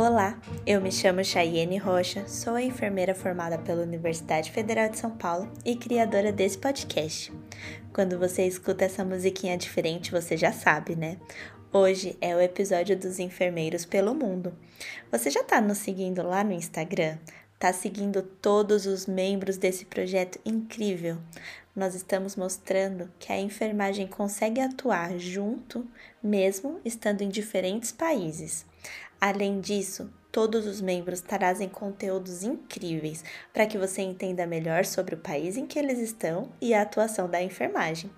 Olá, eu me chamo Chayenne Rocha, sou a enfermeira formada pela Universidade Federal de São Paulo e criadora desse podcast. Quando você escuta essa musiquinha diferente, você já sabe, né? Hoje é o episódio dos enfermeiros pelo mundo. Você já tá nos seguindo lá no Instagram? Tá seguindo todos os membros desse projeto incrível? Nós estamos mostrando que a enfermagem consegue atuar junto, mesmo estando em diferentes países. Além disso, todos os membros trazem conteúdos incríveis para que você entenda melhor sobre o país em que eles estão e a atuação da enfermagem.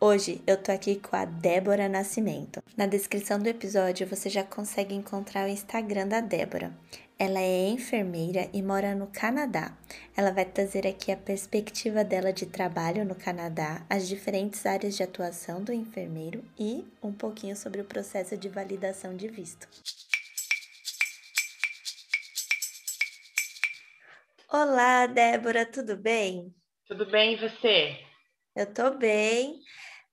Hoje eu tô aqui com a Débora Nascimento. Na descrição do episódio você já consegue encontrar o Instagram da Débora. Ela é enfermeira e mora no Canadá. Ela vai trazer aqui a perspectiva dela de trabalho no Canadá, as diferentes áreas de atuação do enfermeiro e um pouquinho sobre o processo de validação de visto. Olá, Débora, tudo bem? Tudo bem, e você? Eu tô bem.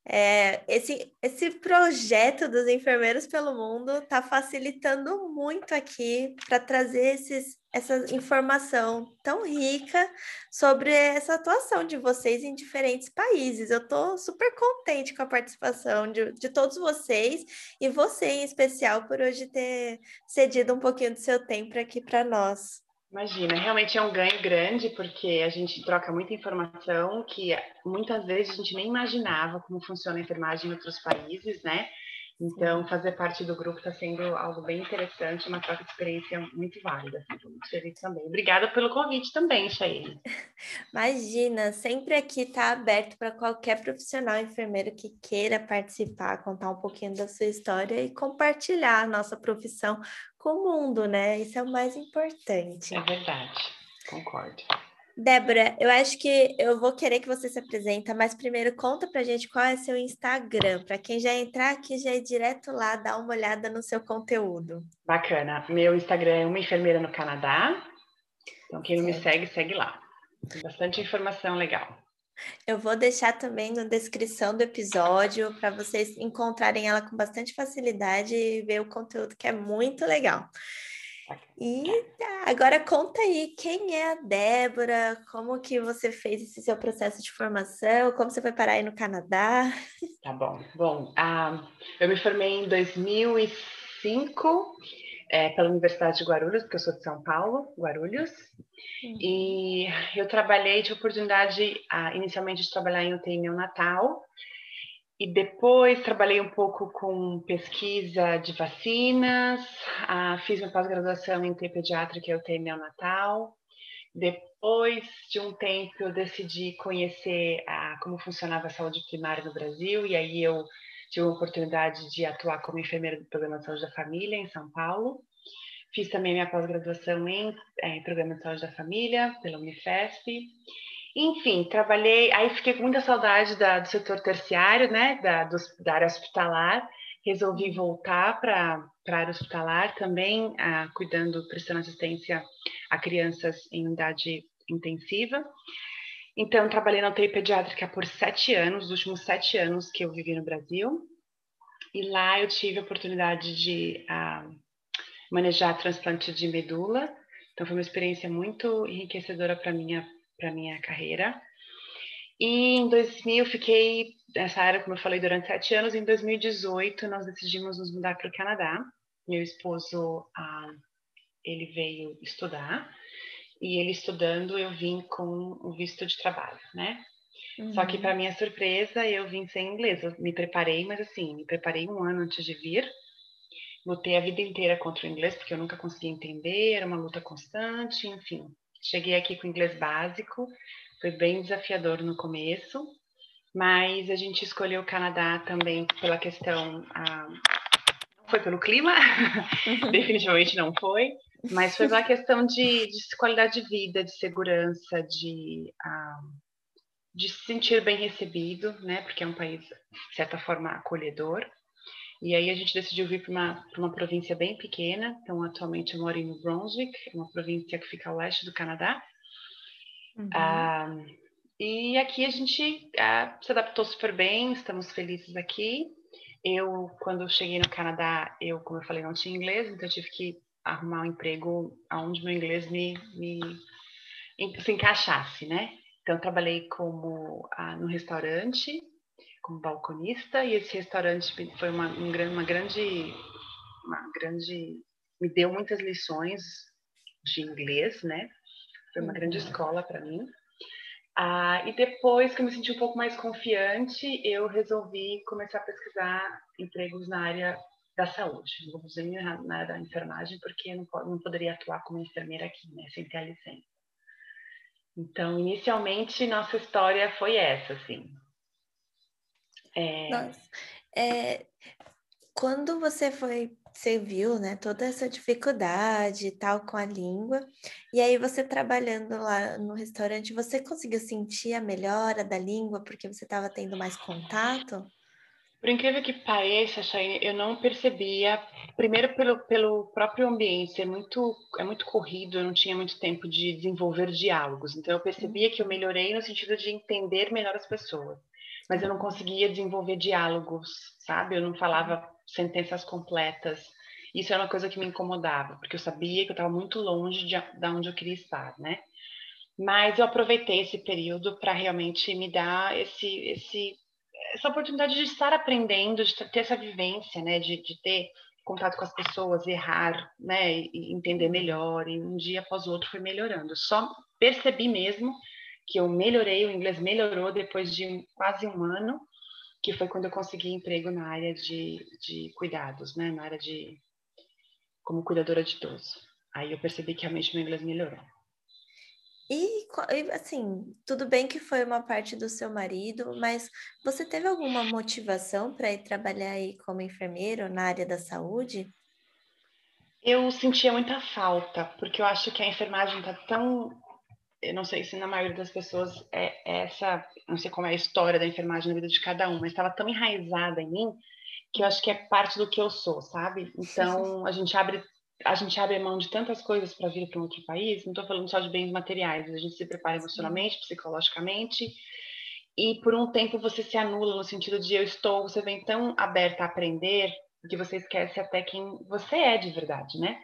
É, esse, esse projeto dos enfermeiros pelo mundo está facilitando muito aqui para trazer esses, essa informação tão rica sobre essa atuação de vocês em diferentes países. Eu estou super contente com a participação de, de todos vocês e você em especial por hoje ter cedido um pouquinho do seu tempo aqui para nós. Imagina, realmente é um ganho grande, porque a gente troca muita informação que muitas vezes a gente nem imaginava como funciona a enfermagem em outros países, né? Então, fazer parte do grupo está sendo algo bem interessante, uma troca de experiência muito válida. Muito feliz também. Obrigada pelo convite também, Chaine. Imagina, sempre aqui está aberto para qualquer profissional enfermeiro que queira participar, contar um pouquinho da sua história e compartilhar a nossa profissão com o mundo, né? Isso é o mais importante. É verdade, concordo. Débora, eu acho que eu vou querer que você se apresenta, mas primeiro conta pra gente qual é seu Instagram, para quem já entrar aqui já é direto lá dar uma olhada no seu conteúdo. Bacana. Meu Instagram é uma enfermeira no Canadá. Então quem não me segue, segue lá. Tem bastante informação legal. Eu vou deixar também na descrição do episódio para vocês encontrarem ela com bastante facilidade e ver o conteúdo que é muito legal. E agora conta aí, quem é a Débora? Como que você fez esse seu processo de formação? Como você foi parar aí no Canadá? Tá bom. Bom, uh, eu me formei em 2005 é, pela Universidade de Guarulhos, porque eu sou de São Paulo, Guarulhos. Uhum. E eu trabalhei, tive oportunidade uh, inicialmente de trabalhar em UTI neonatal, e depois trabalhei um pouco com pesquisa de vacinas, ah, fiz minha pós-graduação em UTI pediátrica e UTI neonatal. Depois de um tempo, eu decidi conhecer ah, como funcionava a saúde primária no Brasil, e aí eu tive a oportunidade de atuar como enfermeira do Programa de Saúde da Família em São Paulo. Fiz também minha pós-graduação em, eh, em Programa de Saúde da Família pela Unifesp. Enfim, trabalhei, aí fiquei com muita saudade da, do setor terciário, né, da, da área hospitalar, resolvi voltar para a área hospitalar também, ah, cuidando, prestando assistência a crianças em unidade intensiva. Então, trabalhei na UTI pediátrica por sete anos, os últimos sete anos que eu vivi no Brasil. E lá eu tive a oportunidade de ah, manejar transplante de medula. Então, foi uma experiência muito enriquecedora para minha para minha carreira. E em 2000 fiquei nessa área, como eu falei, durante sete anos. Em 2018 nós decidimos nos mudar para o Canadá. Meu esposo, ah, ele veio estudar e ele estudando eu vim com o visto de trabalho, né? Uhum. Só que para minha surpresa eu vim sem inglês. Eu me preparei, mas assim, me preparei um ano antes de vir. Lutei a vida inteira contra o inglês porque eu nunca conseguia entender, era uma luta constante, enfim. Cheguei aqui com inglês básico, foi bem desafiador no começo, mas a gente escolheu o Canadá também pela questão. Ah, foi pelo clima, definitivamente não foi, mas foi pela questão de, de, qualidade de vida, de segurança, de, ah, de se sentir bem recebido, né? Porque é um país, de certa forma, acolhedor. E aí a gente decidiu vir para uma, uma província bem pequena. Então, atualmente eu moro em New Brunswick, uma província que fica ao leste do Canadá. Uhum. Ah, e aqui a gente ah, se adaptou super bem, estamos felizes aqui. Eu, quando cheguei no Canadá, eu, como eu falei, não tinha inglês, então eu tive que arrumar um emprego onde meu inglês me, me se encaixasse, né? Então, trabalhei como ah, no restaurante, como balconista, e esse restaurante foi uma, um, uma grande, uma grande, me deu muitas lições de inglês, né? Foi uma uhum. grande escola para mim. Ah, e depois que eu me senti um pouco mais confiante, eu resolvi começar a pesquisar empregos na área da saúde. Não vou dizer na da enfermagem, porque não, não poderia atuar como enfermeira aqui, né? Sem ter a licença. Então, inicialmente, nossa história foi essa, assim. É... Nossa, é, quando você foi, você viu, né, toda essa dificuldade e tal com a língua, e aí você trabalhando lá no restaurante, você conseguiu sentir a melhora da língua porque você estava tendo mais contato? Por incrível que pareça, eu não percebia, primeiro pelo, pelo próprio ambiente, é muito, é muito corrido, eu não tinha muito tempo de desenvolver diálogos, então eu percebia que eu melhorei no sentido de entender melhor as pessoas, mas eu não conseguia desenvolver diálogos, sabe? Eu não falava sentenças completas, isso era uma coisa que me incomodava, porque eu sabia que eu estava muito longe de, de onde eu queria estar, né? Mas eu aproveitei esse período para realmente me dar esse, esse essa oportunidade de estar aprendendo, de ter essa vivência, né, de, de ter contato com as pessoas, errar, né, e entender melhor, e um dia após o outro foi melhorando. Só percebi mesmo que eu melhorei, o inglês melhorou depois de quase um ano, que foi quando eu consegui emprego na área de, de cuidados, né, na área de como cuidadora de idoso. Aí eu percebi que realmente meu inglês melhorou. E, assim, tudo bem que foi uma parte do seu marido, mas você teve alguma motivação para ir trabalhar aí como enfermeiro na área da saúde? Eu sentia muita falta, porque eu acho que a enfermagem está tão. Eu não sei se na maioria das pessoas é, é essa. Não sei como é a história da enfermagem na vida de cada um, mas estava tão enraizada em mim que eu acho que é parte do que eu sou, sabe? Então a gente abre a gente abre mão de tantas coisas para vir para um outro país, não estou falando só de bens materiais, a gente se prepara emocionalmente, psicologicamente, e por um tempo você se anula no sentido de eu estou, você vem tão aberta a aprender que você esquece até quem você é de verdade, né?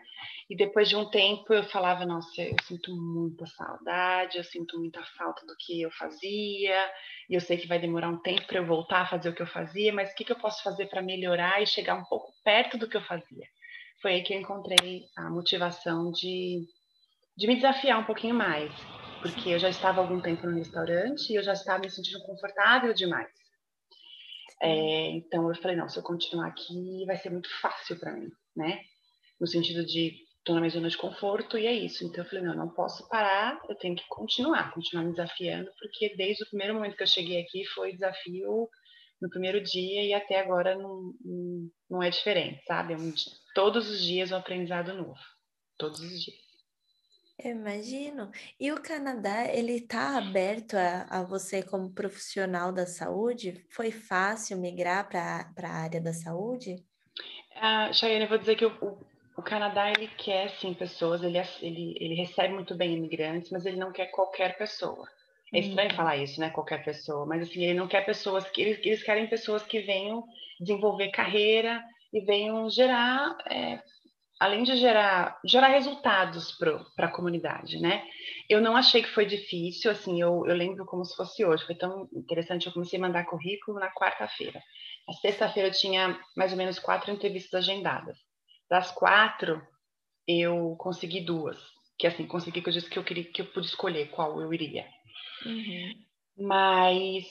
E depois de um tempo eu falava, nossa, eu sinto muita saudade, eu sinto muita falta do que eu fazia, e eu sei que vai demorar um tempo para eu voltar a fazer o que eu fazia, mas o que, que eu posso fazer para melhorar e chegar um pouco perto do que eu fazia? Foi aí que eu encontrei a motivação de, de me desafiar um pouquinho mais, porque eu já estava algum tempo no restaurante e eu já estava me sentindo confortável demais. É, então eu falei, não, se eu continuar aqui vai ser muito fácil para mim, né? No sentido de estou na minha zona de conforto e é isso. Então eu falei, não, eu não posso parar, eu tenho que continuar, continuar me desafiando, porque desde o primeiro momento que eu cheguei aqui foi desafio no primeiro dia e até agora não, não é diferente, sabe? É um, todos os dias um aprendizado novo. Todos os dias. Eu imagino. E o Canadá, ele está aberto a, a você como profissional da saúde? Foi fácil migrar para a área da saúde? Uh, Chayane, eu vou dizer que o, o, o, Canadá, ele quer, sim, pessoas, ele, ele, ele recebe muito bem imigrantes, mas ele não quer qualquer pessoa. É estranho hum. falar isso, né? Qualquer pessoa, mas assim, ele não quer pessoas que eles, eles querem pessoas que venham desenvolver carreira e venham gerar, é, além de gerar, gerar resultados para a comunidade, né? Eu não achei que foi difícil, assim, eu, eu lembro como se fosse hoje, foi tão interessante, eu comecei a mandar currículo na quarta-feira. Na sexta-feira eu tinha mais ou menos quatro entrevistas agendadas. Das quatro, eu consegui duas, que assim, consegui que eu disse que eu queria que eu pude escolher qual eu iria. Uhum. Mas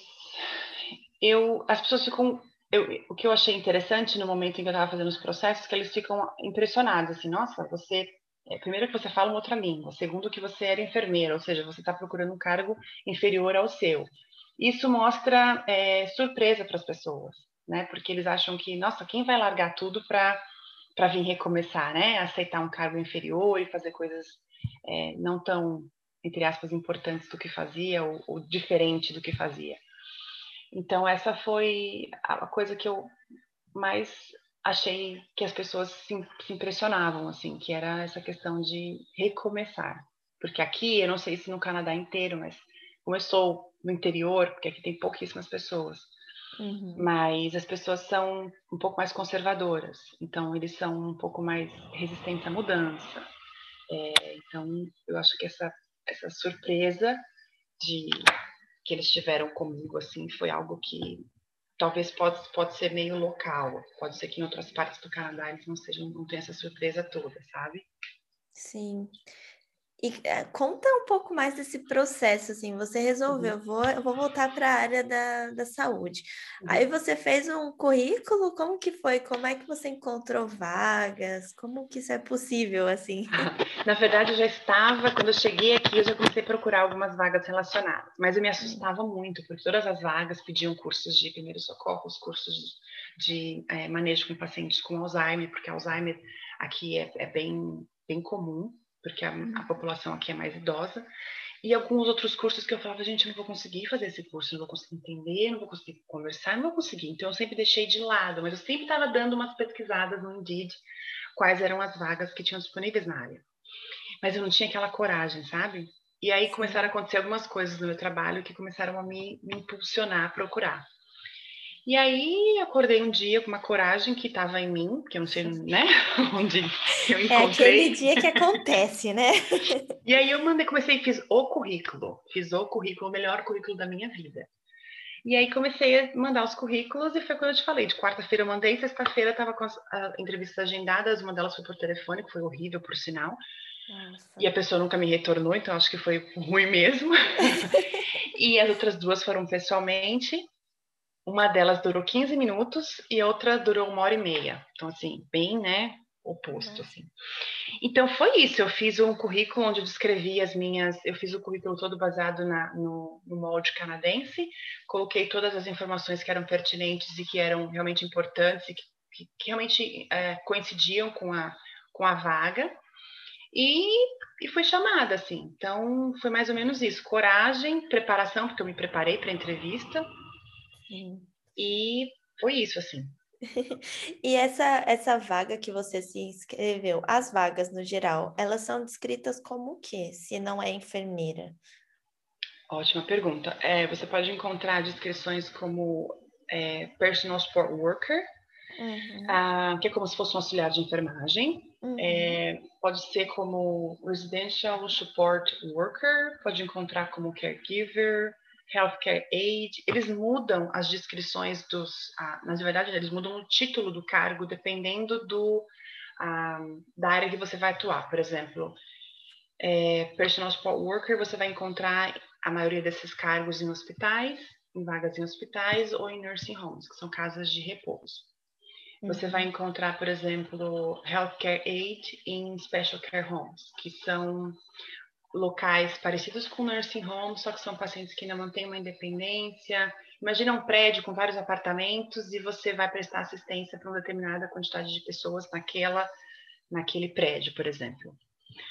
eu, as pessoas ficam. Eu, o que eu achei interessante no momento em que eu estava fazendo os processos, que eles ficam impressionados, assim, nossa, você. É, primeiro que você fala uma outra língua, segundo que você era enfermeira, ou seja, você está procurando um cargo inferior ao seu. Isso mostra é, surpresa para as pessoas, né? Porque eles acham que, nossa, quem vai largar tudo para para vir recomeçar, né? Aceitar um cargo inferior e fazer coisas é, não tão entre aspas, importantes do que fazia ou, ou diferente do que fazia. Então, essa foi a coisa que eu mais achei que as pessoas se, se, impressionavam, assim, que era essa questão de recomeçar. Porque aqui, eu não sei se no Canadá inteiro, mas sou no interior, porque aqui tem pouquíssimas pessoas, Uhum. Mas as pessoas são um pouco mais conservadoras, então eles são um pouco mais resistentes à mudança. É, então, eu acho que essa, essa surpresa de que eles tiveram comigo assim foi algo que talvez pode, pode ser meio local, pode ser que em outras partes do Canadá eles não sejam não tenham essa surpresa toda, sabe? Sim. E é, conta um pouco mais desse processo, assim, você resolveu, uhum. vou, eu vou voltar para a área da, da saúde. Uhum. Aí você fez um currículo, como que foi? Como é que você encontrou vagas? Como que isso é possível, assim? Na verdade, eu já estava, quando eu cheguei aqui, eu já comecei a procurar algumas vagas relacionadas, mas eu me assustava uhum. muito, porque todas as vagas pediam cursos de primeiros socorros, cursos de, de é, manejo com pacientes com Alzheimer, porque Alzheimer aqui é, é bem, bem comum, porque a, a, uhum. população aqui é mais idosa, e alguns outros cursos que eu falava, gente, eu não vou conseguir fazer esse curso, não vou conseguir entender, não vou conseguir conversar, não vou conseguir. Então, eu sempre deixei de lado, mas eu sempre estava dando umas pesquisadas no Indeed, quais eram as vagas que tinham disponíveis na área. Mas eu não tinha aquela coragem, sabe? E aí começaram a acontecer algumas coisas no meu trabalho que começaram a me, me impulsionar a procurar. E aí acordei um dia com uma coragem que estava em mim, que eu não sei, né, onde eu encontrei. É aquele dia que acontece, né? e aí eu mandei, comecei e fiz o currículo, fiz o currículo, o melhor currículo da minha vida. E aí comecei a mandar os currículos e foi quando eu te falei, de quarta-feira eu mandei, sexta-feira estava com as entrevistas agendadas, uma delas foi por telefone, que foi horrível, por sinal. Nossa. E a pessoa nunca me retornou, então acho que foi ruim mesmo. e as outras duas foram pessoalmente. Uma delas durou 15 minutos e outra durou uma hora e meia. Então, assim, bem, né, oposto, uhum. assim. Então, foi isso. Eu fiz um currículo onde eu descrevi as minhas... Eu fiz o currículo todo baseado na, no, no molde canadense. Coloquei todas as informações que eram pertinentes e que eram realmente importantes e que, que, que realmente é, coincidiam com a, com a vaga. E, e fui chamada, assim. Então, foi mais ou menos isso. Coragem, preparação, porque eu me preparei para a entrevista Sim. E foi isso, assim. e essa, essa vaga que você se inscreveu, as vagas no geral, elas são descritas como o quê, se não é enfermeira? Ótima pergunta. É, você pode encontrar descrições como é, personal support worker, uhum. ah, que é como se fosse um auxiliar de enfermagem. Uhum. É, pode ser como residential support worker, pode encontrar como caregiver, healthcare aid, eles mudam as descrições dos, ah, na verdade, eles mudam o título do cargo dependendo do, ah, da área que você vai atuar. Por exemplo, é, personal support worker, você vai encontrar a maioria desses cargos em hospitais, em vagas em hospitais ou em nursing homes, que são casas de repouso. Você vai uhum. encontrar, por exemplo, healthcare aid em special care homes, que são locais parecidos com nursing home, só que são pacientes que ainda mantêm uma independência. Imagina um prédio com vários apartamentos e você vai prestar assistência para uma determinada quantidade de pessoas naquela, naquele prédio, por exemplo.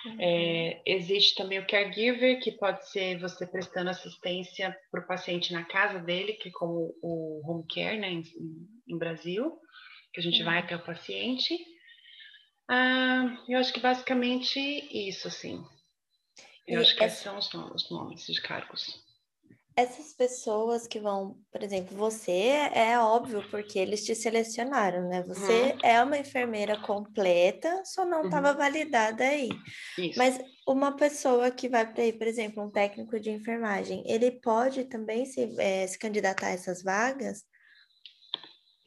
Uhum. É, existe também o caregiver, que pode ser você prestando assistência para o paciente na casa dele, que é como o home care, né, em, em Brasil, que a gente uhum. vai até o paciente. Ah, eu acho que basicamente isso, assim. Eu e acho que esses são os nomes, os nomes de cargos. Essas pessoas que vão, por exemplo, você é óbvio porque eles te selecionaram, né? Você uhum. é uma enfermeira completa, só não estava uhum. validada aí. Isso. Mas uma pessoa que vai para aí, por exemplo, um técnico de enfermagem, ele pode também se, é, se candidatar a essas vagas?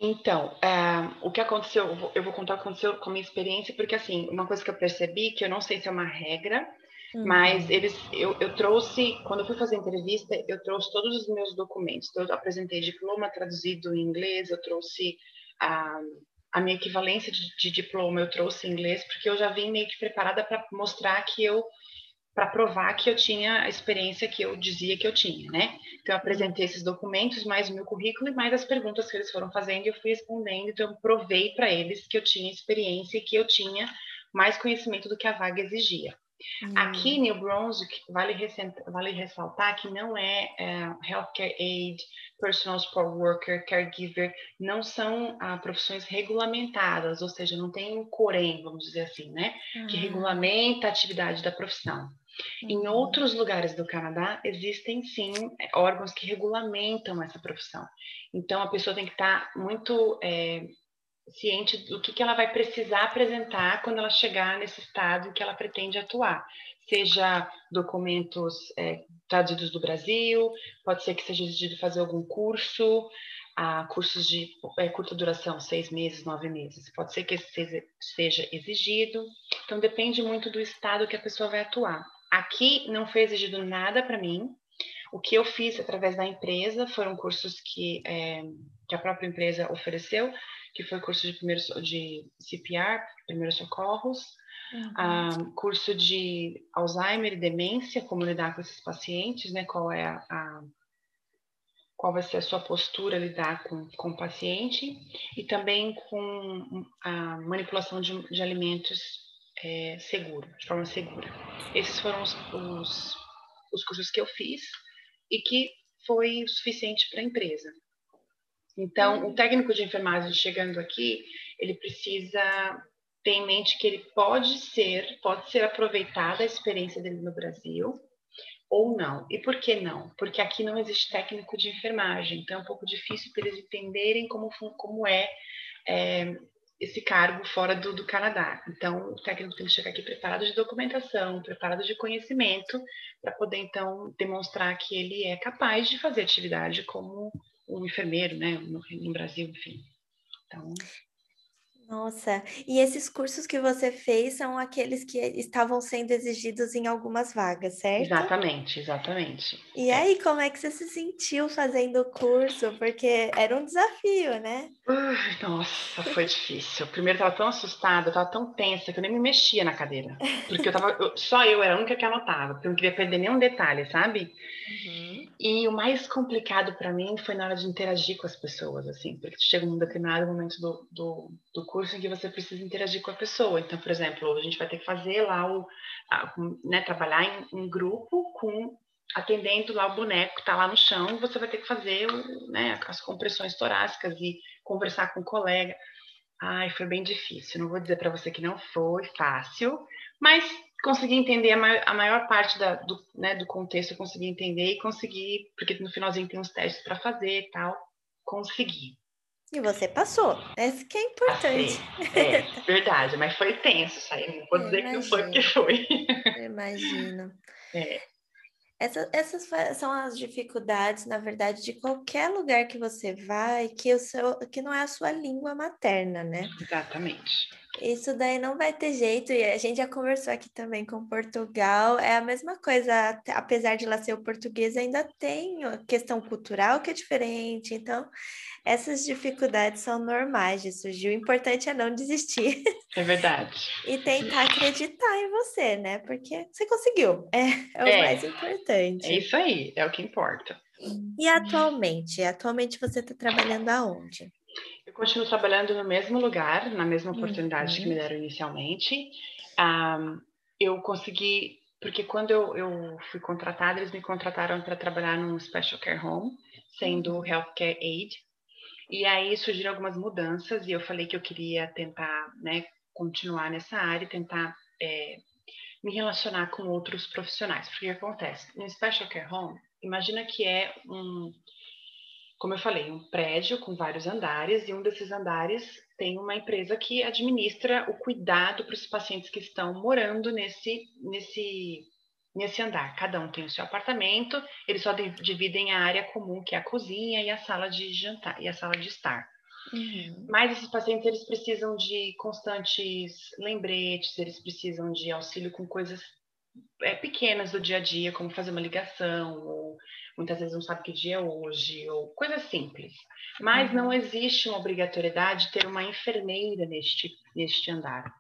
Então, é, o que aconteceu, eu vou, eu vou contar o que aconteceu com a minha experiência, porque assim, uma coisa que eu percebi, que eu não sei se é uma regra, mas uhum. eles, eu, eu trouxe, quando eu fui fazer a entrevista, eu trouxe todos os meus documentos. Então, eu apresentei diploma traduzido em inglês, eu trouxe a, a minha equivalência de, de diploma, eu trouxe em inglês, porque eu já vim meio que preparada para mostrar que eu, para provar que eu tinha a experiência que eu dizia que eu tinha, né? Então, eu apresentei esses documentos, mais o meu currículo e mais as perguntas que eles foram fazendo, e eu fui respondendo. Então, eu provei para eles que eu tinha experiência e que eu tinha mais conhecimento do que a vaga exigia. Hum. Aqui, New Brunswick, vale, vale ressaltar que não é, é healthcare aid, personal support worker, caregiver, não são ah, profissões regulamentadas, ou seja, não tem um corém, vamos dizer assim, né? Que regulamenta a atividade da profissão. Uhum. Em outros lugares do Canadá, existem sim órgãos que regulamentam essa profissão. Então, a pessoa tem que estar muito é, ciente do que, que ela vai precisar apresentar quando ela chegar nesse estado em que ela pretende atuar. Seja documentos é, traduzidos do Brasil, pode ser que seja exigido fazer algum curso, a cursos de é, curta duração, seis meses, nove meses. Pode ser que seja exigido. Então, depende muito do estado que a pessoa vai atuar. Aqui não foi exigido nada para mim. O que eu fiz através da empresa foram cursos que, é, que a própria empresa ofereceu, que foi curso de primeiro de CPR, primeiros socorros, uhum. curso de Alzheimer e demência, como lidar com esses pacientes, né? Qual é a, a qual vai ser a sua postura lidar com, com o paciente e também com a manipulação de, de alimentos é, seguro, de forma segura. Esses foram os, os, os cursos que eu fiz e que foi o suficiente para a empresa. Então, o técnico de enfermagem chegando aqui, ele precisa ter em mente que ele pode ser, pode ser aproveitada a experiência dele no Brasil ou não. E por que não? Porque aqui não existe técnico de enfermagem, então é um pouco difícil para eles entenderem como, como é, é esse cargo fora do, do, Canadá. Então, o técnico tem que chegar aqui preparado de documentação, preparado de conhecimento, para poder, então, demonstrar que ele é capaz de fazer atividade como um enfermeiro, né, no, no Brasil, enfim. Então, nossa, e esses cursos que você fez são aqueles que estavam sendo exigidos em algumas vagas, certo? Exatamente, exatamente. E é. aí, como é que você se sentiu fazendo o curso? Porque era um desafio, né? Uh, nossa, foi difícil. Primeiro, eu tava tão assustada, eu tava tão tensa que eu nem me mexia na cadeira. Porque eu tava, eu, só eu era a única que anotava, porque eu não queria perder nenhum detalhe, sabe? Uhum. E o mais complicado para mim foi na hora de interagir com as pessoas, assim, porque chega um determinado momento do, do, do curso em que você precisa interagir com a pessoa. Então, por exemplo, a gente vai ter que fazer lá o, a, né, trabalhar em, em, grupo com atendendo lá o boneco que está lá no chão, você vai ter que fazer o, né, as compressões torácicas e conversar com o colega. Ai, foi bem difícil. Não vou dizer para você que não foi fácil, mas consegui entender a maior, a maior parte da, do, né, do contexto, consegui entender e consegui, porque no finalzinho tem uns testes para fazer e tal, consegui. E você passou. Esse que é importante. É, verdade, mas foi tenso isso aí. Não vou dizer que não foi porque foi. Imagino. É. Essa, essas são as dificuldades, na verdade, de qualquer lugar que você vai, que, o seu, que não é a sua língua materna, né? Exatamente. Isso daí não vai ter jeito, e a gente já conversou aqui também com Portugal, é a mesma coisa, apesar de lá ser o português, ainda tem questão cultural que é diferente, então essas dificuldades são normais de surgir, o importante é não desistir. É verdade. e tentar acreditar em você, né? Porque você conseguiu, é, é o é, mais importante. É isso aí, é o que importa. E atualmente? Atualmente você está trabalhando aonde? Eu continuo trabalhando no mesmo lugar, na mesma oportunidade uhum. que me deram inicialmente. Um, eu consegui, porque quando eu, eu, fui contratada, eles me contrataram para trabalhar num special care home, sendo uhum. healthcare aid. E aí surgiram algumas mudanças e eu falei que eu queria tentar, né, continuar nessa área, tentar é, me relacionar com outros profissionais. Porque o que acontece? No special care home, imagina que é um como eu falei, um prédio com vários andares, e um desses andares tem uma empresa que administra o cuidado para os pacientes que estão morando nesse, nesse, nesse andar. Cada um tem o seu apartamento, eles só dividem a área comum, que é a cozinha e a sala de jantar e a sala de estar. Uhum. Mas esses pacientes eles precisam de constantes lembretes, eles precisam de auxílio com coisas é, pequenas do dia a dia, como fazer uma ligação ou muitas vezes não sabe que dia é hoje, ou coisas simples. Mas uhum. não existe uma obrigatoriedade de ter uma enfermeira neste, neste andar.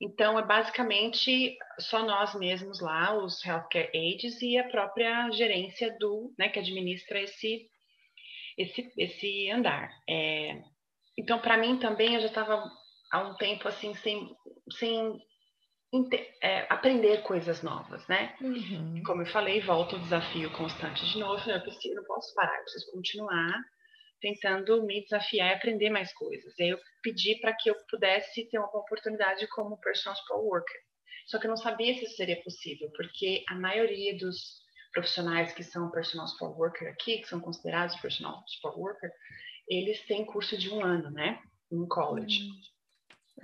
Então, é basicamente só nós mesmos lá, os healthcare aides e a própria gerência do, né, que administra esse, esse, esse andar. É, então, para mim também, eu já estava há um tempo assim, sem, sem é, aprender coisas novas, né? Uhum. Como eu falei, volta o desafio constante de novo. Eu preciso, não posso parar, eu preciso continuar tentando me desafiar e aprender mais coisas. E aí eu pedi para que eu pudesse ter uma oportunidade como personal support worker. Só que eu não sabia se isso seria possível, porque a maioria dos profissionais que são personal support worker aqui, que são considerados personal support worker, eles têm curso de um ano, né? Em college. Uhum.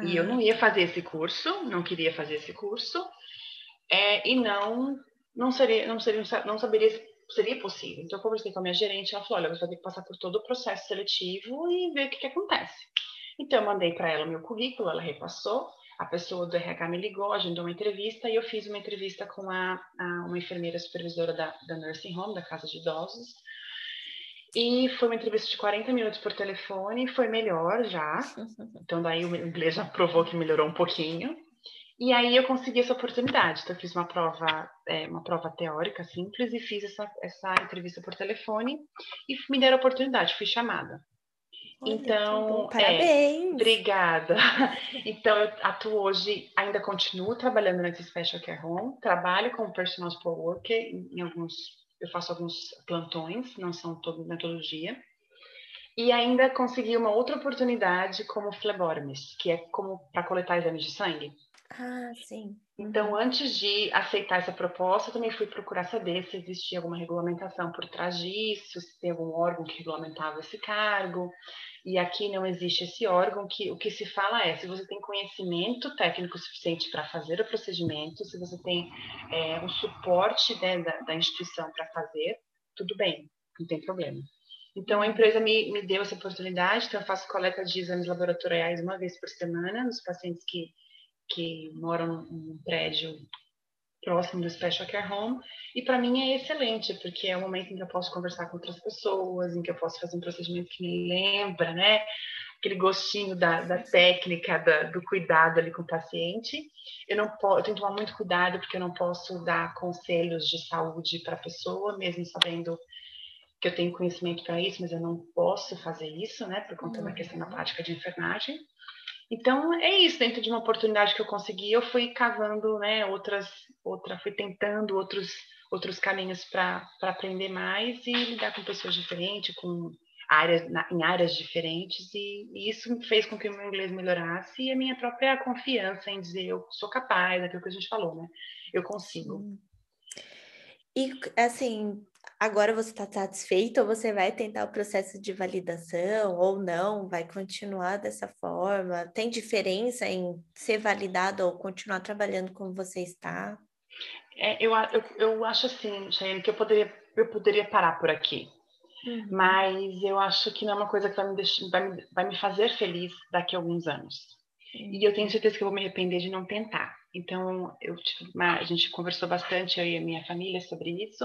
E eu não ia fazer esse curso, não queria fazer esse curso, é, e não não seria não seria não saberia seria possível. Então eu conversei com a minha gerente, ela falou, olha, você vai ter que passar por todo o processo seletivo e ver o que, que acontece. Então eu mandei para ela o meu currículo, ela repassou, a pessoa do RH me ligou, agendou uma entrevista e eu fiz uma entrevista com a, a uma enfermeira supervisora da, da nursing home, da casa de idosos. E foi uma entrevista de 40 minutos por telefone, foi melhor já. Então daí o inglês já provou que melhorou um pouquinho. E aí eu consegui essa oportunidade. Então eu fiz uma prova, é, uma prova teórica simples e fiz essa, essa entrevista por telefone e me deram a oportunidade, fui chamada. Olha, então, parabéns. É, obrigada. Então, eu atuo hoje, ainda continuo trabalhando nesse Special Care Home, trabalho como personal support worker em alguns, eu faço alguns plantões, não são todo, não é todo dia. E ainda consegui uma outra oportunidade como phlebotomist, que é como para coletar exames de sangue. Ah, sim. Então, uhum. antes de aceitar essa proposta, eu também fui procurar saber se existia alguma regulamentação por trás disso, se tem algum órgão que regulamentava esse cargo. E aqui não existe esse órgão, que o que se fala é se você tem conhecimento técnico suficiente para fazer o procedimento, se você tem é, um suporte né, da, da instituição para fazer, tudo bem, não tem problema. Então, a empresa me, me deu essa oportunidade, então eu faço coleta de exames laboratoriais uma vez por semana nos pacientes que que moram num prédio próximo do Special Care Home, e para mim é excelente, porque é o momento em que eu posso conversar com outras pessoas, em que eu posso fazer um procedimento que me lembra, né, aquele gostinho da, da técnica, da, do cuidado ali com o paciente. Eu não posso, eu tenho que tomar muito cuidado, porque eu não posso dar conselhos de saúde para a pessoa, mesmo sabendo que eu tenho conhecimento para isso, mas eu não posso fazer isso, né, por conta da questão da prática de enfermagem. Então é isso, dentro de uma oportunidade que eu consegui, eu fui cavando, né, outras, outra, fui tentando outros outros caminhos para aprender mais e lidar com pessoas diferentes, com áreas na, em áreas diferentes e, e, isso fez com que o meu inglês melhorasse e a minha própria confiança em dizer eu sou capaz, aquilo que a gente falou, né? Eu consigo. E assim, agora você está satisfeito ou você vai tentar o processo de validação ou não? Vai continuar dessa forma? Tem diferença em ser validado ou continuar trabalhando como você está? É, eu, eu, eu acho assim, Cheyenne, que eu poderia, eu poderia parar por aqui. Uhum. Mas eu acho que não é uma coisa que vai me, deixar, vai, me, vai me fazer feliz daqui a alguns anos. E eu tenho certeza que eu vou me arrepender de não tentar. Então, eu, a gente conversou bastante, eu e a minha família, sobre isso,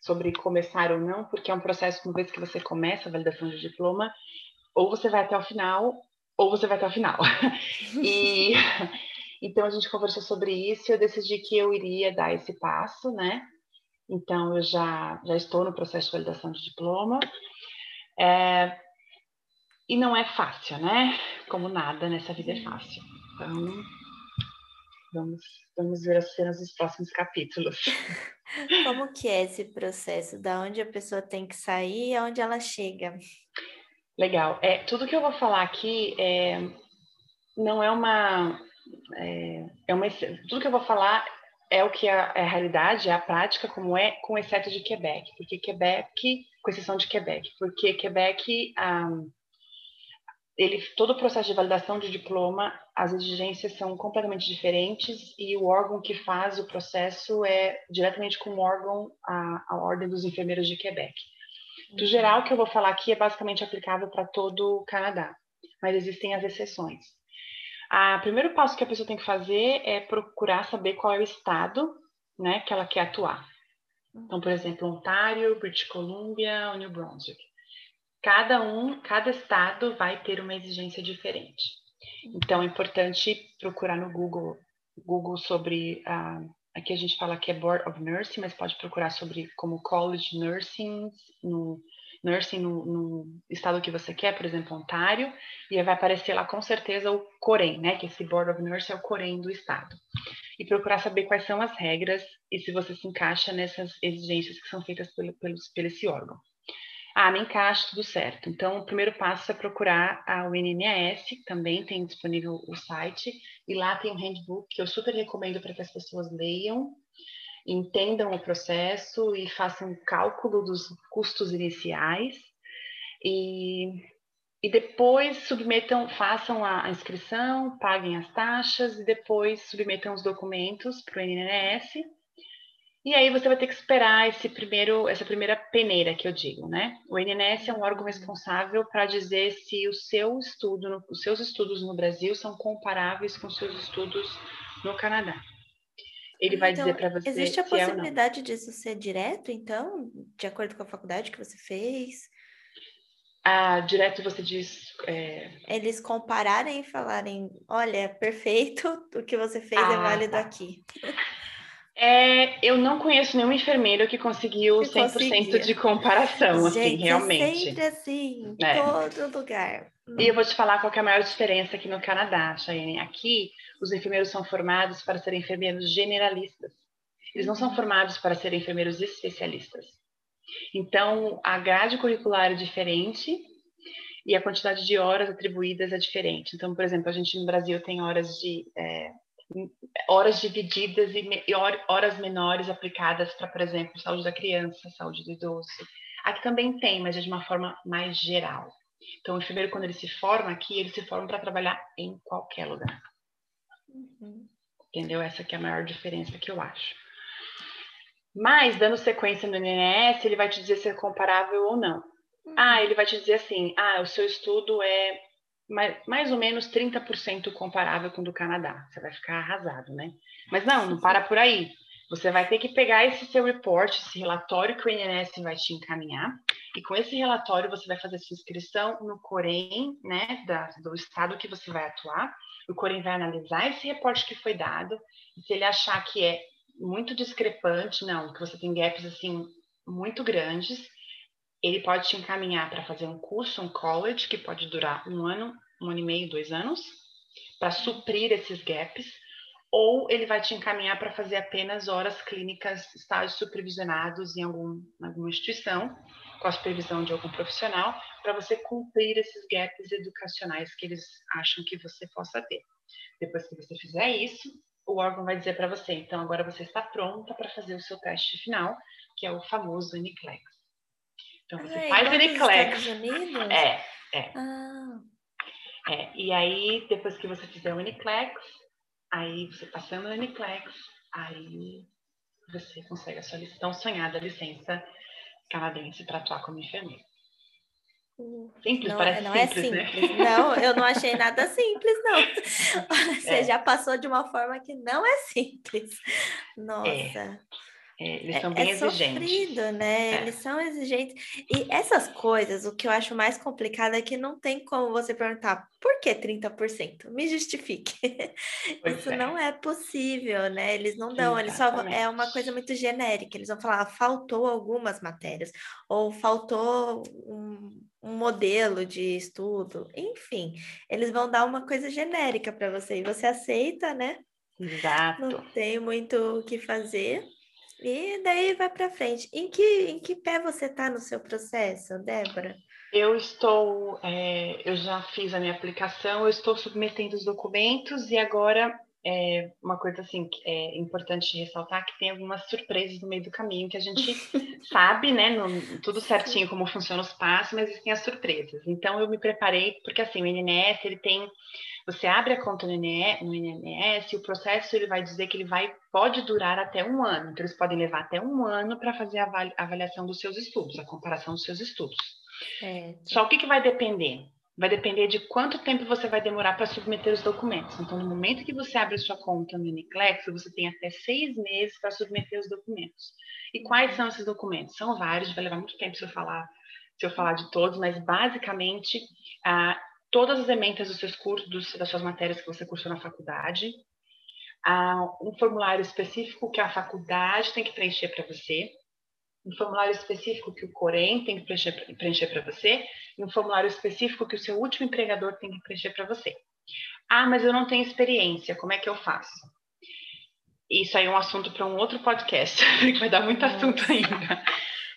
sobre começar ou não, porque é um processo, uma vez que você começa a validação de diploma, ou você vai até o final, ou você vai até o final. e então a gente conversou sobre isso e eu decidi que eu iria dar esse passo, né? Então eu já, já estou no processo de validação de diploma. É, e não é fácil, né? Como nada nessa vida é fácil. Então, Vamos, vamos ver as cenas dos próximos capítulos. Como que é esse processo? Da onde a pessoa tem que sair e aonde ela chega? Legal. É, tudo que eu vou falar aqui é, não é uma, é, é uma... Tudo que eu vou falar é o que é, a realidade, é a prática, como é, com exceto de Quebec. Porque Quebec, com exceção de Quebec, porque Quebec... Um, ele, todo o processo de validação de diploma, as exigências são completamente diferentes e o órgão que faz o processo é diretamente com o órgão, a, a Ordem dos Enfermeiros de Quebec. Do uhum. geral, que eu vou falar aqui é basicamente aplicável para todo o Canadá, mas existem as exceções. O primeiro passo que a pessoa tem que fazer é procurar saber qual é o estado né, que ela quer atuar. Então, por exemplo, Ontário, British Columbia ou New Brunswick cada um, cada estado vai ter uma exigência diferente. Então é importante procurar no Google, Google sobre a aqui a gente fala que é Board of Nursing, mas pode procurar sobre como College Nursing no nursing no, no, estado que você quer, por exemplo, Ontário, e vai aparecer lá com certeza o COREM, né? Que esse Board of Nursing é o COREM do estado. E procurar saber quais são as regras e se você se encaixa nessas exigências que são feitas pelo, pelo, pelo esse órgão. Ah, me encaixa, tudo certo. Então, o primeiro passo é procurar a UNNAS, também tem disponível o site, e lá tem um handbook que eu super recomendo para que as pessoas leiam, entendam o processo e façam um cálculo dos custos iniciais. E, e depois submetam, façam a inscrição, paguem as taxas e depois submetam os documentos para o NNS e aí você vai ter que esperar esse primeiro, essa primeira peneira que eu digo, né? O INS é um órgão responsável para dizer se o seu estudo, os seus estudos no Brasil são comparáveis com os seus estudos no Canadá. Ele vai então, dizer para você. Existe a possibilidade é disso ser direto, então, de acordo com a faculdade que você fez? Ah, direto você diz. É... Eles compararem e falarem: olha, perfeito, o que você fez é ah, é válido tá. aqui. É, eu não conheço nenhum enfermeiro que conseguiu que 100% conseguia. de comparação, assim, Gente, assim, realmente. É sempre assim, em é. todo lugar. E eu vou te falar qual é a maior diferença aqui no Canadá, Chayane. Aqui, os enfermeiros são formados para serem enfermeiros generalistas. Eles não são uhum. formados para serem enfermeiros especialistas. Então, a grade curricular é diferente e a quantidade de horas atribuídas é diferente. Então, por exemplo, a gente no Brasil tem horas de é, horas divididas e horas menores aplicadas para, por exemplo, saúde da criança, saúde do idoso. Aqui também tem, mas é de uma forma mais geral. Então, o enfermeiro, quando ele se forma aqui, ele se forma para trabalhar em qualquer lugar. Uhum. Entendeu? Essa que é a maior diferença que eu acho. Mas, dando sequência no NNS, ele vai te dizer se é comparável ou não. Uhum. Ah, ele vai te dizer assim, ah, o seu estudo é mais, mais ou menos 30% comparável com o do Canadá. Você vai ficar arrasado, né? Mas não, não para por aí. Você vai ter que pegar esse seu report, esse relatório que o INSS vai te encaminhar, e com esse relatório você vai fazer sua inscrição no Corém, né, da, do estado que você vai atuar. O Corém vai analisar esse reporte que foi dado, e se ele achar que é muito discrepante, não, que você tem gaps assim muito grandes, ele pode te encaminhar para fazer um curso, um college, que pode durar um ano, um ano e meio, dois anos, para suprir esses gaps, ou ele vai te encaminhar para fazer apenas horas clínicas, estágios supervisionados em algum, alguma instituição, com a supervisão de algum profissional, para você cumprir esses gaps educacionais que eles acham que você possa ter. Depois que você fizer isso, o órgão vai dizer para você, então agora você está pronta para fazer o seu teste final, que é o famoso NCLEX. Então você ah, faz Uniclex. É, é. Ah. é. E aí, depois que você fizer o Uniclex, aí você passando o Uniclex, aí você consegue a sua tão sonhada licença canadense para atuar como enfermeiro. Simples, não, parece não simples, é simples. Né? Não, eu não achei nada simples, não. Você é. já passou de uma forma que não é simples. Nossa. É. É, eles são bem é, é exigentes. Sofrido, né? É. Eles são exigentes. E essas coisas, o que eu acho mais complicado é que não tem como você perguntar por que 30%? Me justifique. Pois Isso é. não é possível, né? Eles não dão, eles só é uma coisa muito genérica. Eles vão falar, faltou algumas matérias, ou faltou um, um modelo de estudo, enfim, eles vão dar uma coisa genérica para você e você aceita, né? Exato. Não tem muito o que fazer. E daí vai para frente. Em que, em que pé você está no seu processo, Débora? Eu estou, é, eu já fiz a minha aplicação, eu estou submetendo os documentos e agora é uma coisa assim que é importante ressaltar que tem algumas surpresas no meio do caminho que a gente sabe, né, no, tudo certinho como funcionam os passos, mas existem as surpresas. Então eu me preparei porque assim o INSS ele tem você abre a conta no INSS e o processo ele vai dizer que ele vai pode durar até um ano. Então eles podem levar até um ano para fazer a avaliação dos seus estudos, a comparação dos seus estudos. É. Só o que, que vai depender? Vai depender de quanto tempo você vai demorar para submeter os documentos. Então, no momento que você abre sua conta no Uniclex, você tem até seis meses para submeter os documentos. E quais são esses documentos? São vários, vai levar muito tempo se eu falar, se eu falar de todos, mas basicamente ah, todas as ementas dos seus cursos, das suas matérias que você cursou na faculdade, ah, um formulário específico que a faculdade tem que preencher para você, um formulário específico que o Corém tem que preencher para você e um formulário específico que o seu último empregador tem que preencher para você. Ah, mas eu não tenho experiência, como é que eu faço? Isso aí é um assunto para um outro podcast, que vai dar muito assunto ainda.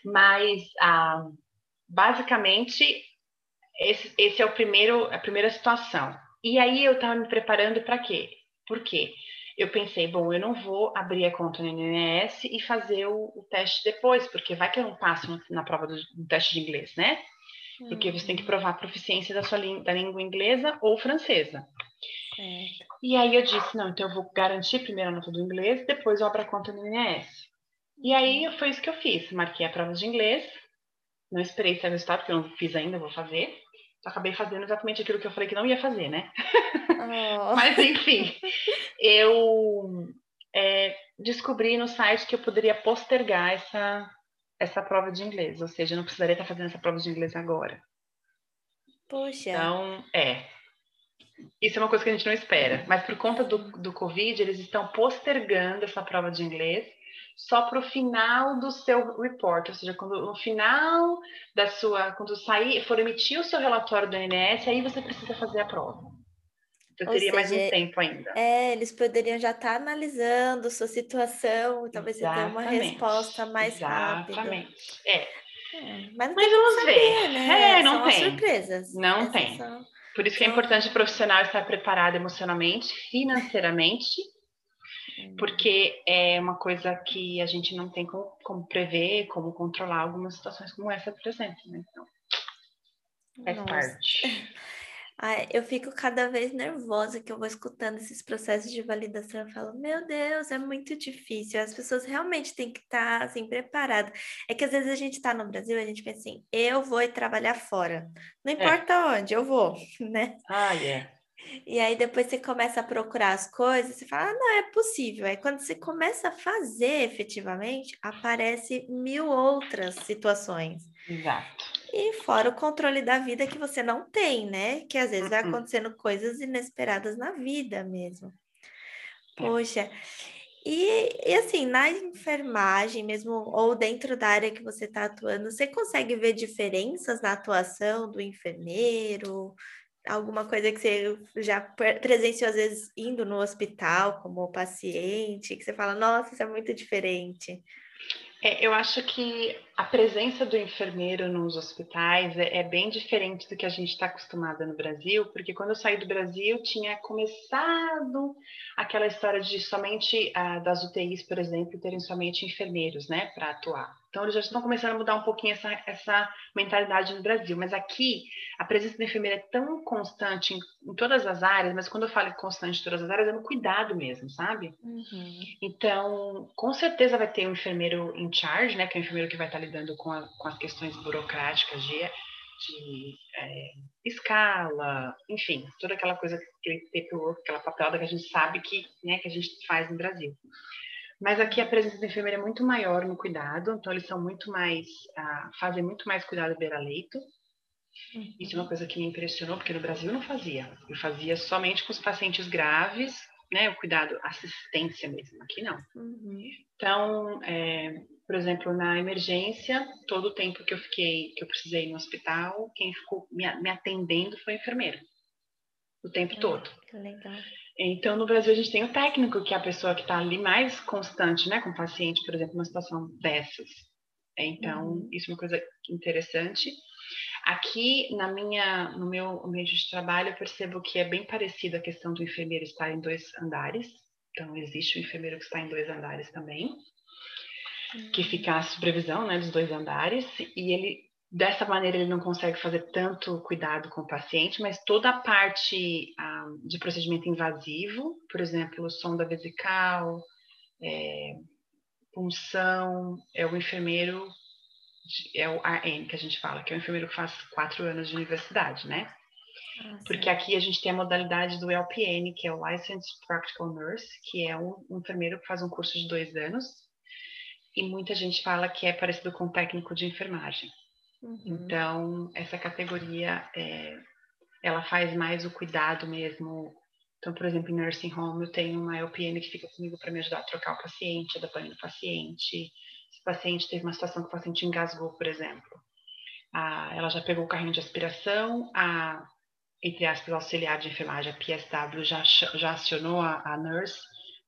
Mas ah, basicamente, esse, esse é o primeiro, a primeira situação. E aí eu estava me preparando para quê? Por quê? Eu pensei, bom, eu não vou abrir a conta no INSS e fazer o, o teste depois, porque vai que eu não passo na prova do, do teste de inglês, né? Porque você tem que uhum. provar a proficiência da sua da língua inglesa ou francesa. É. E aí eu disse, não, então eu vou garantir primeiro a nota do inglês, depois eu abro a conta no INSS. E aí foi isso que eu fiz. Marquei a prova de inglês, não esperei sair o resultado, porque eu não fiz ainda, vou fazer. Acabei fazendo exatamente aquilo que eu falei que não ia fazer, né? Oh. Mas enfim, eu é, descobri no site que eu poderia postergar essa, essa prova de inglês, ou seja, eu não precisaria estar fazendo essa prova de inglês agora. Poxa. Então, é. Isso é uma coisa que a gente não espera, mas por conta do, do Covid, eles estão postergando essa prova de inglês só para o final do seu report, ou seja, quando no final da sua, quando sair, for emitir o seu relatório do INS, aí você precisa fazer a prova. Então Ou teria seja, mais um tempo ainda. É, eles poderiam já estar tá analisando sua situação, talvez você tenha uma resposta mais Exatamente. rápida. Exatamente. É. é. mas, mas vamos saber, ver. Né? É, não são tem. surpresas. Não Essas tem. São... Por isso que é importante o profissional estar preparado emocionalmente, financeiramente, hum. porque é uma coisa que a gente não tem como, como prever, como controlar algumas situações como essa, por exemplo. Né? Então, faz Nossa. parte. Ai, eu fico cada vez nervosa que eu vou escutando esses processos de validação. Eu falo, meu Deus, é muito difícil. As pessoas realmente têm que estar tá, assim preparadas. É que às vezes a gente está no Brasil, a gente pensa assim, eu vou trabalhar fora. Não é. importa é. onde, eu vou, né? Ah, é. Yeah. E aí depois você começa a procurar as coisas, você fala, ah, não, é possível. Aí quando você começa a fazer efetivamente, aparece mil outras situações. Exato. E fora o controle da vida que você não tem, né? Que às vezes vai uhum. acontecendo coisas inesperadas na vida mesmo. É. Poxa, e, e, assim, na enfermagem mesmo, ou dentro da área que você está atuando, você consegue ver diferenças na atuação do enfermeiro, alguma coisa que você já presenciou, às vezes, indo no hospital como paciente, que você fala, nossa, isso é muito diferente? É, eu acho que a presença do enfermeiro nos hospitais é, é bem diferente do que a gente está acostumada no Brasil, porque quando eu saí do Brasil tinha começado aquela história de somente ah, das UTIs, por exemplo, terem somente enfermeiros, né, para atuar. Então, eles já estão começando a mudar um pouquinho essa, essa mentalidade no Brasil. Mas aqui, a presença da enfermeira é tão constante em, em todas as áreas, mas quando eu falo constante em todas as áreas, é no cuidado mesmo, sabe? Uhum. Então, com certeza vai ter um enfermeiro in charge, né? Que é o enfermeiro que vai estar lidando com, a, com as questões burocráticas de, de é, escala, enfim, toda aquela coisa, aquele paperwork, aquela papelada que a gente sabe que, né, que a gente faz no Brasil. Mas aqui a presença da enfermeira é muito maior no cuidado, então eles são muito mais, uh, fazem muito mais cuidado beira-leito. Uhum. Isso é uma coisa que me impressionou, porque no Brasil eu não fazia. Eu fazia somente com os pacientes graves, né, o cuidado, assistência mesmo, aqui não. Uhum. Então, é, por exemplo, na emergência, todo o tempo que eu fiquei, que eu precisei no hospital, quem ficou me, me atendendo foi a enfermeira. O tempo todo. Que legal. Então, no Brasil, a gente tem o técnico, que é a pessoa que está ali mais constante, né, com o paciente, por exemplo, numa situação dessas. Então, uhum. isso é uma coisa interessante. Aqui, na minha, no meu ambiente de trabalho, eu percebo que é bem parecido a questão do enfermeiro estar em dois andares. Então, existe o enfermeiro que está em dois andares também, uhum. que fica a supervisão né, dos dois andares, e ele Dessa maneira, ele não consegue fazer tanto cuidado com o paciente, mas toda a parte ah, de procedimento invasivo, por exemplo, sonda vesical, é, punção, é o enfermeiro, é o RN que a gente fala, que é o enfermeiro que faz quatro anos de universidade, né? Ah, Porque aqui a gente tem a modalidade do LPN, que é o Licensed Practical Nurse, que é um, um enfermeiro que faz um curso de dois anos, e muita gente fala que é parecido com técnico de enfermagem. Uhum. Então, essa categoria, é, ela faz mais o cuidado mesmo. Então, por exemplo, em nursing home, eu tenho uma LPN que fica comigo para me ajudar a trocar o paciente, a dar banho no paciente. Se o paciente teve uma situação que o paciente engasgou, por exemplo, a, ela já pegou o carrinho de aspiração, a, entre aspas, auxiliar de enfermagem, a PSW, já, já acionou a, a nurse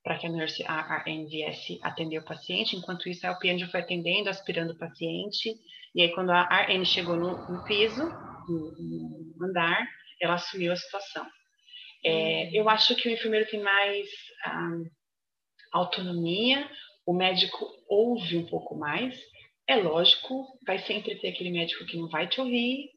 para que a nurse a RN viesse atender o paciente. Enquanto isso, a LPN já foi atendendo, aspirando o paciente. E aí, quando a RN chegou no, no piso, no, no, andar, ela assumiu a situação. É, eu acho que o enfermeiro tem mais ah, autonomia, o médico ouve um pouco mais. É lógico, vai sempre ter aquele médico que não vai te ouvir,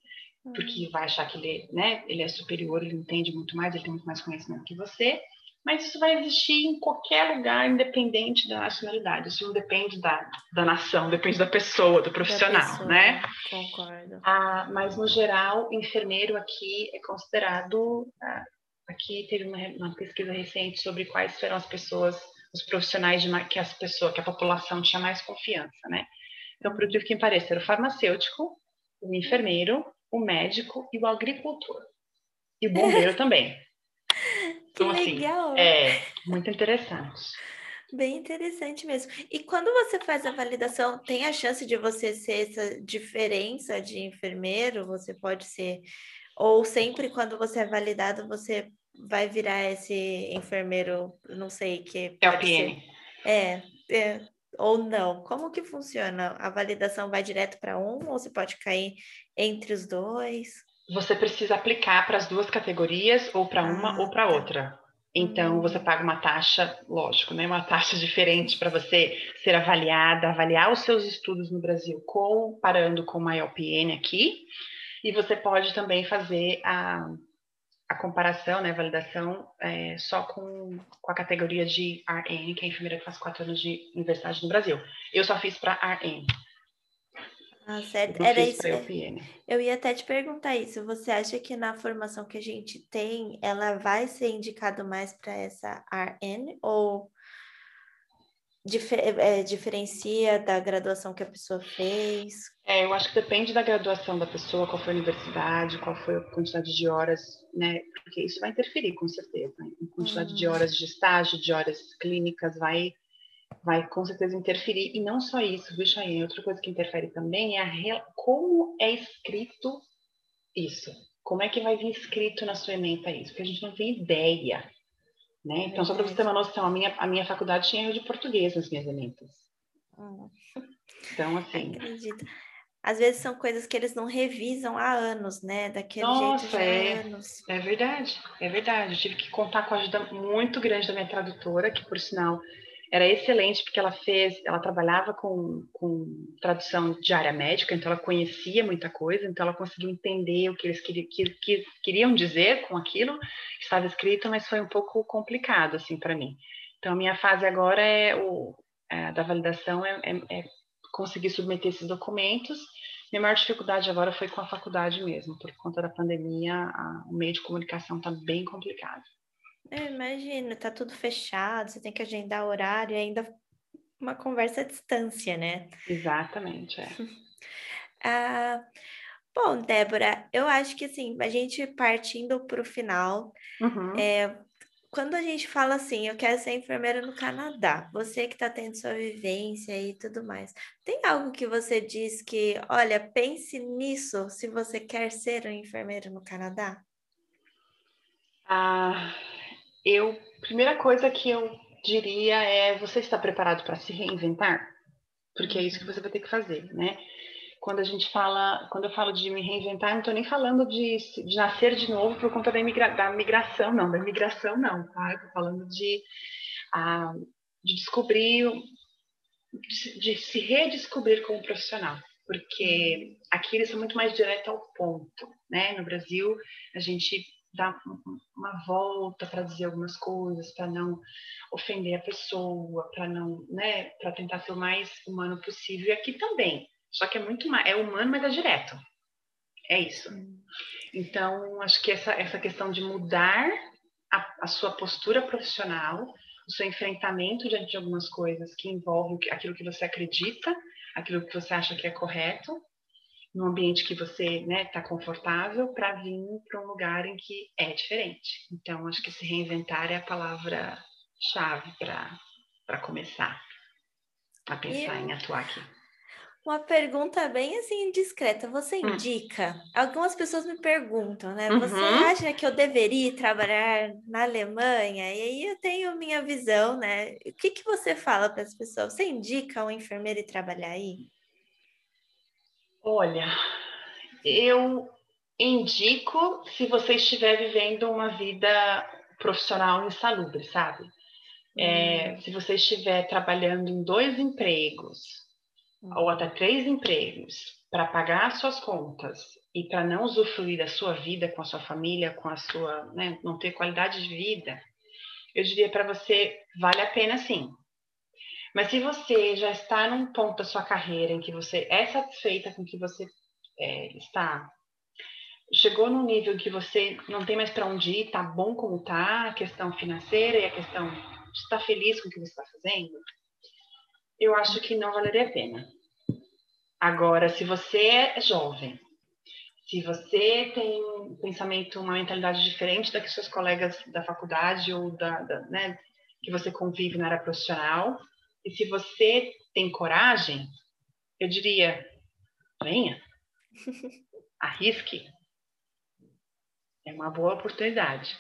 porque vai achar que ele, né, ele é superior, ele entende muito mais, ele tem muito mais conhecimento que você mas isso vai existir em qualquer lugar, independente da nacionalidade. Isso não depende da, da nação, depende da pessoa, do profissional, pessoa, né? Concordo. Ah, mas, no geral, enfermeiro aqui é considerado. Ah, aqui teve uma, uma, pesquisa recente sobre quais foram as pessoas, os profissionais de, que as pessoas, que a população tinha mais confiança, né? Então, por incrível que pareça, era o farmacêutico, o enfermeiro, o médico e o agricultor. E o bombeiro também. Que então, assim, legal! É, muito interessante. Bem interessante mesmo. E quando você faz a validação, tem a chance de você ser essa diferença de enfermeiro? Você pode ser. Ou sempre quando você é validado, você vai virar esse enfermeiro, não sei, que. É o PN. É, é, ou não. Como que funciona? A validação vai direto para um ou você pode cair entre os dois? Você precisa aplicar para as duas categorias, ou para uma ah, ou para tá. outra. Então, hum. você paga uma taxa, lógico, né? Uma taxa diferente para você ser avaliada, avaliar os seus estudos no Brasil, comparando com uma IOPN aqui. E você pode também fazer a, a comparação, né, a validação, é, só com, com a categoria de RN, que é a enfermeira que faz quatro anos de universidade no Brasil. Eu só fiz para RN. Ah, certo. Era isso. Eu ia até te perguntar isso. Você acha que na formação que a gente tem, ela vai ser indicada mais para essa RN ou difer é, diferencia da graduação que a pessoa fez? É, eu acho que depende da graduação da pessoa, qual foi a universidade, qual foi a quantidade de horas, né? Porque isso vai interferir, com certeza. Né? A quantidade hum. de horas de estágio, de horas clínicas, vai vai com certeza interferir. E não só isso, viu, Chayenne? Outra coisa que interfere também é a, como é escrito isso. Como é que vai vir escrito na sua ementa isso? Porque a gente não tem ideia. Né? Então, só para você ter uma noção, a minha, a minha faculdade tinha erro de português nas minhas ementas. Então, assim. Acredito. Às vezes são coisas que eles não revisam há anos, né? Daquele Nossa, jeito é, há anos. É verdade, é verdade. Eu tive que contar com a ajuda muito grande da minha tradutora, que por sinal era excelente porque ela fez, ela trabalhava com, com tradução de área médica, então ela conhecia muita coisa, então ela conseguiu entender o que eles queriam, que, que queriam dizer com aquilo que estava escrito, mas foi um pouco complicado assim para mim. Então a minha fase agora é o é, da validação é, é, é, conseguir submeter esses documentos. Minha maior dificuldade agora foi com a faculdade mesmo, por conta da pandemia, a, o meio de comunicação está bem complicado. Eu imagino, tá tudo fechado, você tem que agendar horário e ainda uma conversa à distância, né? Exatamente, é. ah, bom, Débora, eu acho que assim, a gente partindo para o final, uhum. é, quando a gente fala assim, eu quero ser enfermeira no Canadá, você que está tendo sua vivência e tudo mais, tem algo que você diz que, olha, pense nisso se você quer ser um enfermeiro no Canadá? Ah, eu, primeira coisa que eu diria é: você está preparado para se reinventar? Porque é isso que você vai ter que fazer, né? Quando a gente fala, quando eu falo de me reinventar, não estou nem falando de, de, nascer de novo por conta da, imigra, da migração, não, da migração não, tá? Estou falando de, de descobrir, de, de se redescobrir como profissional porque aqui eles são muito mais direto ao ponto, né? No Brasil, a gente dar uma volta para dizer algumas coisas, para não ofender a pessoa, para não, né, para tentar ser o mais humano possível. E aqui também, só que é muito mais, é humano, mas é direto. É isso. Então, acho que essa, essa questão de mudar a, a sua postura profissional, o seu enfrentamento diante de algumas coisas que envolvem aquilo que você acredita, aquilo que você acha que é correto, num ambiente que você está né, tá confortável para vir para um lugar em que é diferente. Então, acho que se reinventar é a palavra-chave para começar a pensar e, em atuar aqui. Uma pergunta bem assim indiscreta. Você hum. indica? Hum. Algumas pessoas me perguntam, né? Uhum. Você acha que eu deveria trabalhar na Alemanha? E aí eu tenho minha visão, né? O que, que você fala para as pessoas? Você indica um enfermeiro ir trabalhar aí? Olha, eu indico se você estiver vivendo uma vida profissional insalubre, sabe? É, hum. se você estiver trabalhando em dois empregos, ou até três empregos para pagar suas contas e para não usufruir da sua vida com a sua família, com a sua, né, não ter qualidade de vida, eu diria para você, vale a pena sim. Mas se você já está num ponto da sua carreira em que você é satisfeita com o que você é, está, chegou num nível que você não tem mais para onde ir, tá bom como tá, a questão financeira e a questão de estar feliz com o que você está fazendo, eu acho que não valeria a pena. Agora, se você é jovem, se você tem um pensamento, uma mentalidade diferente da que seus colegas da faculdade ou da, da né, que você convive na área profissional, e se você tem coragem, eu diria, venha, arrisque. É uma boa oportunidade.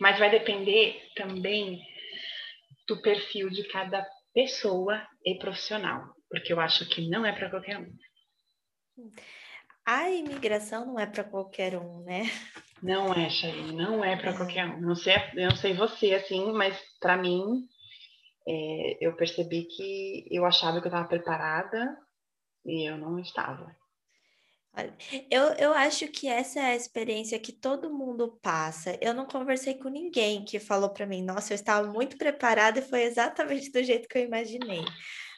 Mas vai depender também do perfil de cada pessoa e profissional, porque eu acho que não é para qualquer um. A imigração não é para qualquer um, né? Não é, Chay, não é para é. qualquer um. Não sei, eu não sei você assim, mas para mim é, eu percebi que eu achava que eu estava preparada e eu não estava. Eu, eu acho que essa é a experiência que todo mundo passa. Eu não conversei com ninguém que falou para mim, nossa, eu estava muito preparada e foi exatamente do jeito que eu imaginei.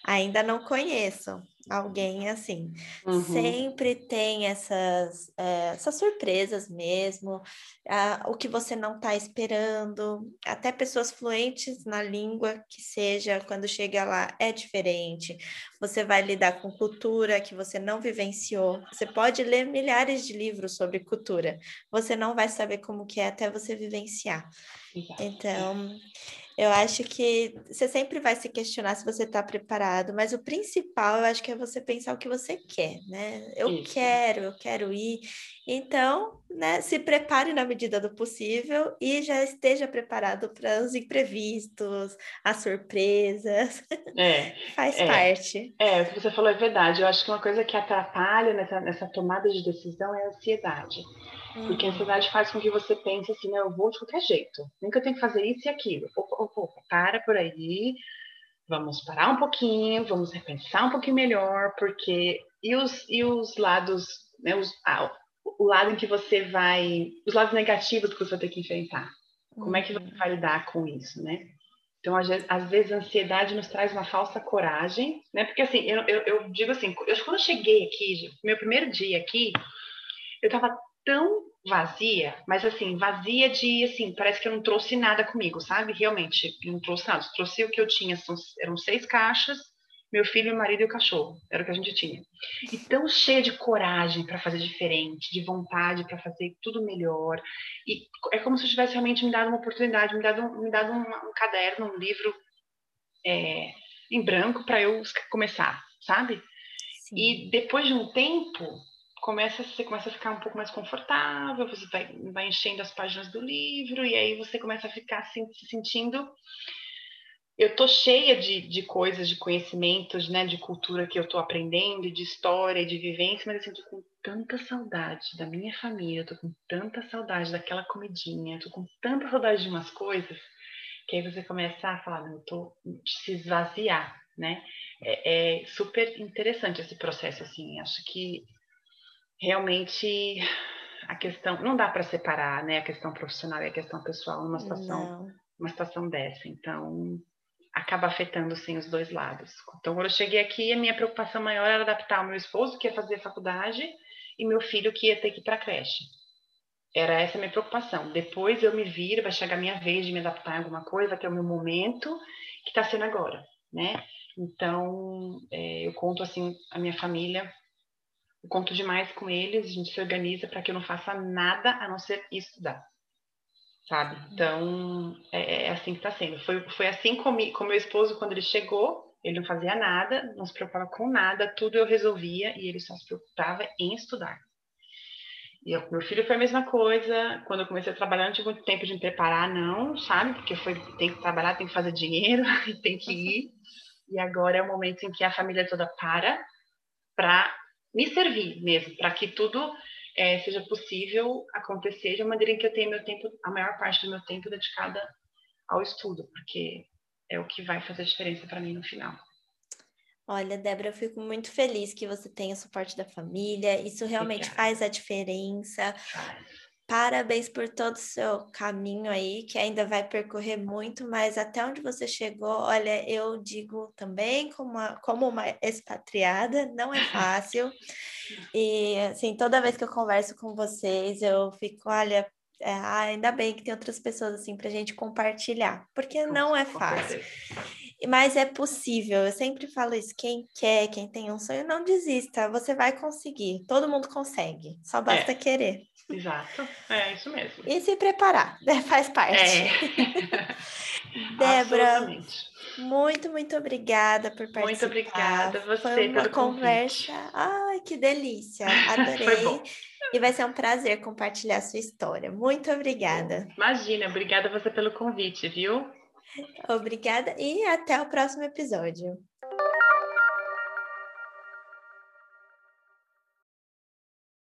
Ainda não conheço alguém assim. Uhum. Sempre tem essas, é, essas surpresas mesmo, o que você não está esperando. Até pessoas fluentes na língua que seja, quando chega lá, é diferente. Você vai lidar com cultura que você não vivenciou. Você pode ler milhares de livros sobre cultura, você não vai saber como que é até você vivenciar. Então, eu acho que você sempre vai se questionar se você está preparado, mas o principal eu acho que é você pensar o que você quer, né? Eu Isso. quero, eu quero ir. Então, né, se prepare na medida do possível e já esteja preparado para os imprevistos, as surpresas. É, Faz é, parte. É, o que você falou é verdade. Eu acho que uma coisa que atrapalha nessa, nessa tomada de decisão é a ansiedade. Porque a uhum. ansiedade faz com que você pense assim, não, eu vou de qualquer jeito. Eu tenho que fazer isso e aquilo. Opa, opa, opa, para por aí. Vamos parar um pouquinho, vamos repensar um pouquinho melhor, porque... E os, e os lados, né, os, ah, o lado que você vai... Os lados negativos que você vai ter que enfrentar. Como é que você vai lidar com isso, né? Então, às vezes, a ansiedade nos traz uma falsa coragem, né? Porque, assim, eu, eu, eu digo assim, eu, quando eu cheguei aqui, meu primeiro dia aqui, eu estava tão vazia, mas assim, vazia de assim, parece que eu não trouxe nada comigo, sabe? Realmente, não trouxe nada. Trouxe o que eu tinha, são, eram seis caixas, meu filho, meu marido e o cachorro, era o que a gente tinha. E tão cheia de coragem para fazer diferente, de vontade para fazer tudo melhor. E é como se eu tivesse realmente me dado uma oportunidade, me dado, me dado um, um caderno, um livro é, em branco para eu começar, sabe? Sim. E depois de um tempo, começa, você começa a ficar um pouco mais confortável, você vai, vai enchendo as páginas do livro, e aí você começa a ficar se sentindo. Eu tô cheia de, de coisas, de conhecimentos, né, de cultura que eu tô aprendendo, de história, de vivência, mas assim, eu tô com tanta saudade da minha família, eu tô com tanta saudade daquela comidinha, eu tô com tanta saudade de umas coisas, que aí você começa a falar, não, eu tô se esvaziar, né? É, é super interessante esse processo, assim, acho que realmente a questão não dá para separar, né, a questão profissional e a questão pessoal numa situação, não. uma situação dessa. Então acaba afetando sim os dois lados. Então quando eu cheguei aqui, a minha preocupação maior era adaptar o meu esposo que ia fazer faculdade e meu filho que ia ter que ir para creche. Era essa a minha preocupação. Depois eu me vir, vai chegar a minha vez de me adaptar a alguma coisa, que é o meu momento, que está sendo agora, né? Então, é, eu conto assim a minha família eu conto demais com eles, a gente se organiza para que eu não faça nada a não ser estudar. Sabe? Então, é, é assim que está sendo. Foi, foi assim com, com meu esposo quando ele chegou, Ele não fazia nada, não se preocupava com nada, tudo eu resolvia e ele só se preocupava em estudar. E eu, meu filho foi a mesma coisa. Quando eu comecei a trabalhar, não tive muito tempo de me preparar, não, sabe? Porque foi tem que trabalhar, tem que fazer dinheiro, tem que ir. E agora é o momento em que a família toda para para me servir mesmo, para que tudo é, seja possível acontecer de uma maneira em que eu tenha meu tempo, a maior parte do meu tempo dedicada ao estudo, porque é o que vai fazer diferença para mim no final. Olha, Débora, eu fico muito feliz que você tenha o suporte da família. Isso realmente Obrigada. faz a diferença. Parabéns por todo o seu caminho aí, que ainda vai percorrer muito, mas até onde você chegou, olha, eu digo também como uma, como uma expatriada, não é fácil. E assim, toda vez que eu converso com vocês, eu fico, olha, é, ainda bem que tem outras pessoas assim para a gente compartilhar, porque não é fácil. Mas é possível, eu sempre falo isso: quem quer, quem tem um sonho, não desista, você vai conseguir, todo mundo consegue, só basta é. querer. Exato, é isso mesmo. E se preparar, né? faz parte. É. Débora, muito, muito obrigada por participar. Muito obrigada a você Foi uma conversa. Convite. Ai, que delícia. Adorei. e vai ser um prazer compartilhar a sua história. Muito obrigada. Imagina, obrigada você pelo convite, viu? Obrigada e até o próximo episódio.